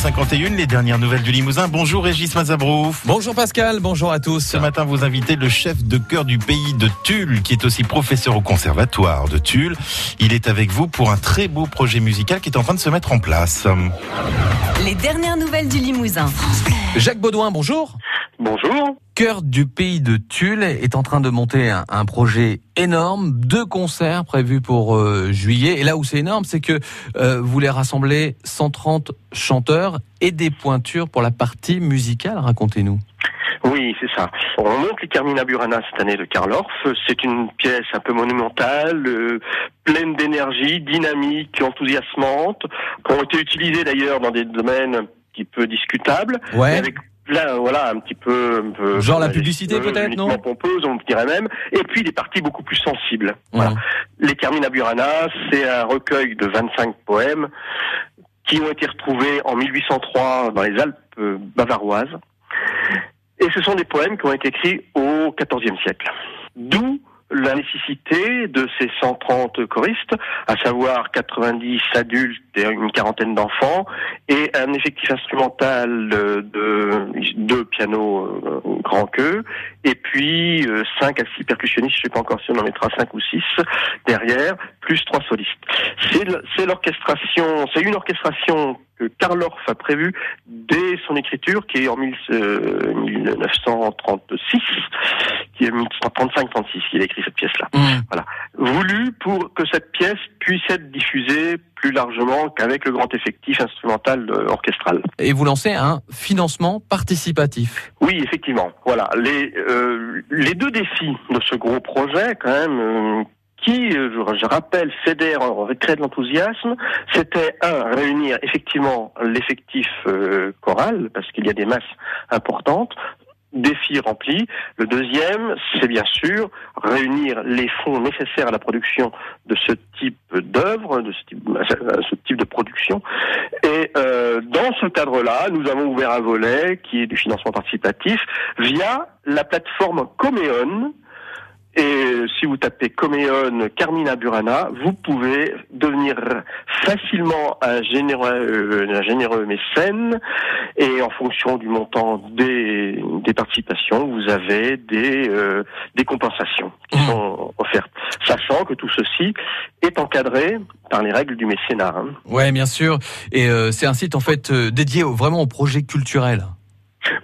8h51, les dernières nouvelles du Limousin. Bonjour Régis Mazabrouf. Bonjour Pascal, bonjour à tous. Ce matin, vous invitez le chef de chœur du pays de Tulle, qui est aussi professeur au conservatoire de Tulle. Il est avec vous pour un très beau projet musical qui est en train de se mettre en place. Les dernières nouvelles du Limousin. Jacques Baudouin, bonjour. Bonjour. Cœur du pays de Tulle est en train de monter un, un projet énorme, deux concerts prévus pour euh, juillet. Et là où c'est énorme, c'est que euh, vous voulez rassembler 130 chanteurs et des pointures pour la partie musicale. Racontez-nous. Oui, c'est ça. On monte les Carmina Burana cette année de Karl Orff. C'est une pièce un peu monumentale, euh, pleine d'énergie, dynamique, enthousiasmante, qui ont été utilisées d'ailleurs dans des domaines un petit peu discutables. Ouais. Avec là, voilà, un petit peu, un peu- Genre la publicité, peut-être, non pompeuse, on dirait même. Et puis des parties beaucoup plus sensibles. Voilà. Les Carmina Burana, c'est un recueil de 25 poèmes qui ont été retrouvés en 1803 dans les Alpes euh, bavaroises. Et ce sont des poèmes qui ont été écrits au XIVe siècle. D'où la nécessité de ces 130 choristes, à savoir 90 adultes et une quarantaine d'enfants, et un effectif instrumental euh, de deux pianos euh, grand queue, et puis euh, 5 à 6 percussionnistes, je sais pas encore si on en mettra 5 ou 6 derrière, plus trois solistes. C'est l'orchestration, c'est une orchestration que Karl Orff a prévue dès son écriture, qui est en 1000, euh, 1936, qui est 1935-36 qu'il a écrit cette pièce-là. Voulu pour que cette pièce puisse être diffusée plus largement qu'avec le grand effectif instrumental euh, orchestral. Et vous lancez un financement participatif. Oui, effectivement. Voilà. Les, euh, les deux défis de ce gros projet, quand même, euh, qui, euh, je, rappelle, fédère, crée de l'enthousiasme, c'était un, réunir effectivement l'effectif euh, choral, parce qu'il y a des masses importantes, défi rempli. Le deuxième, c'est bien sûr réunir les fonds nécessaires à la production de ce type d'œuvre, de ce type, de production. Et euh, dans ce cadre-là, nous avons ouvert un volet qui est du financement participatif via la plateforme Coméon. Et si vous tapez Coméon Carmina Burana, vous pouvez devenir facilement un généreux, euh, un généreux mécène. Et en fonction du montant des, des participations, vous avez des, euh, des compensations qui Mmh. sont offertes. Sachant que tout ceci est encadré par les règles du mécénat. hein. Ouais, bien sûr. Et euh, c'est un site en fait euh, dédié au- vraiment au projet culturel.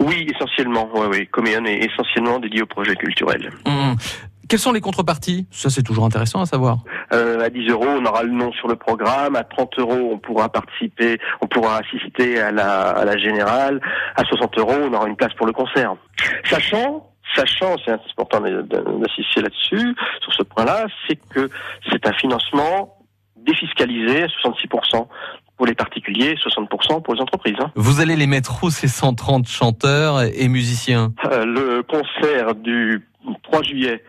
Oui, essentiellement. Oui, oui. Coméon est essentiellement dédié au projet culturel. Hum. Quelles sont les contreparties? Ça, c'est toujours intéressant à savoir. Euh, à 10 euros, on aura le nom sur le programme. À 30 euros, on pourra participer, on pourra assister à la, à la générale. À 60 euros, on aura une place pour le concert. Sachant, sachant, c'est important d'insister là-dessus, sur ce point-là, c'est que c'est un financement défiscalisé à 66% pour les particuliers, 60% pour les entreprises. hein. Vous allez les mettre où ces 130 chanteurs et musiciens? Euh, le concert du 3 juillet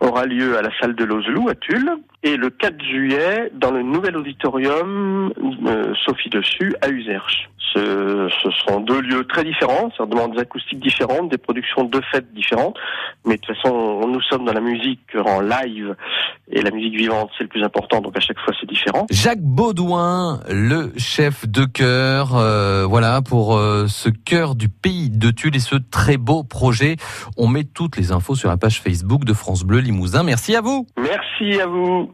aura lieu à la salle de Lozelou à Tulle et le 4 juillet dans le nouvel auditorium euh, Sophie Dessus à Userche. Ce, ce sont deux lieux très différents, ça demande des acoustiques différentes, des productions de fêtes différentes, mais de toute façon nous sommes dans la musique en live et la musique vivante c'est le plus important donc à chaque fois c'est différent. Jacques Baudouin, le chef de chœur, euh, voilà pour euh, ce chœur du pays de Tulle et ce très beau projet. On met toutes les infos sur la page Facebook de France Bleu Limousin. Merci à vous. Merci à vous.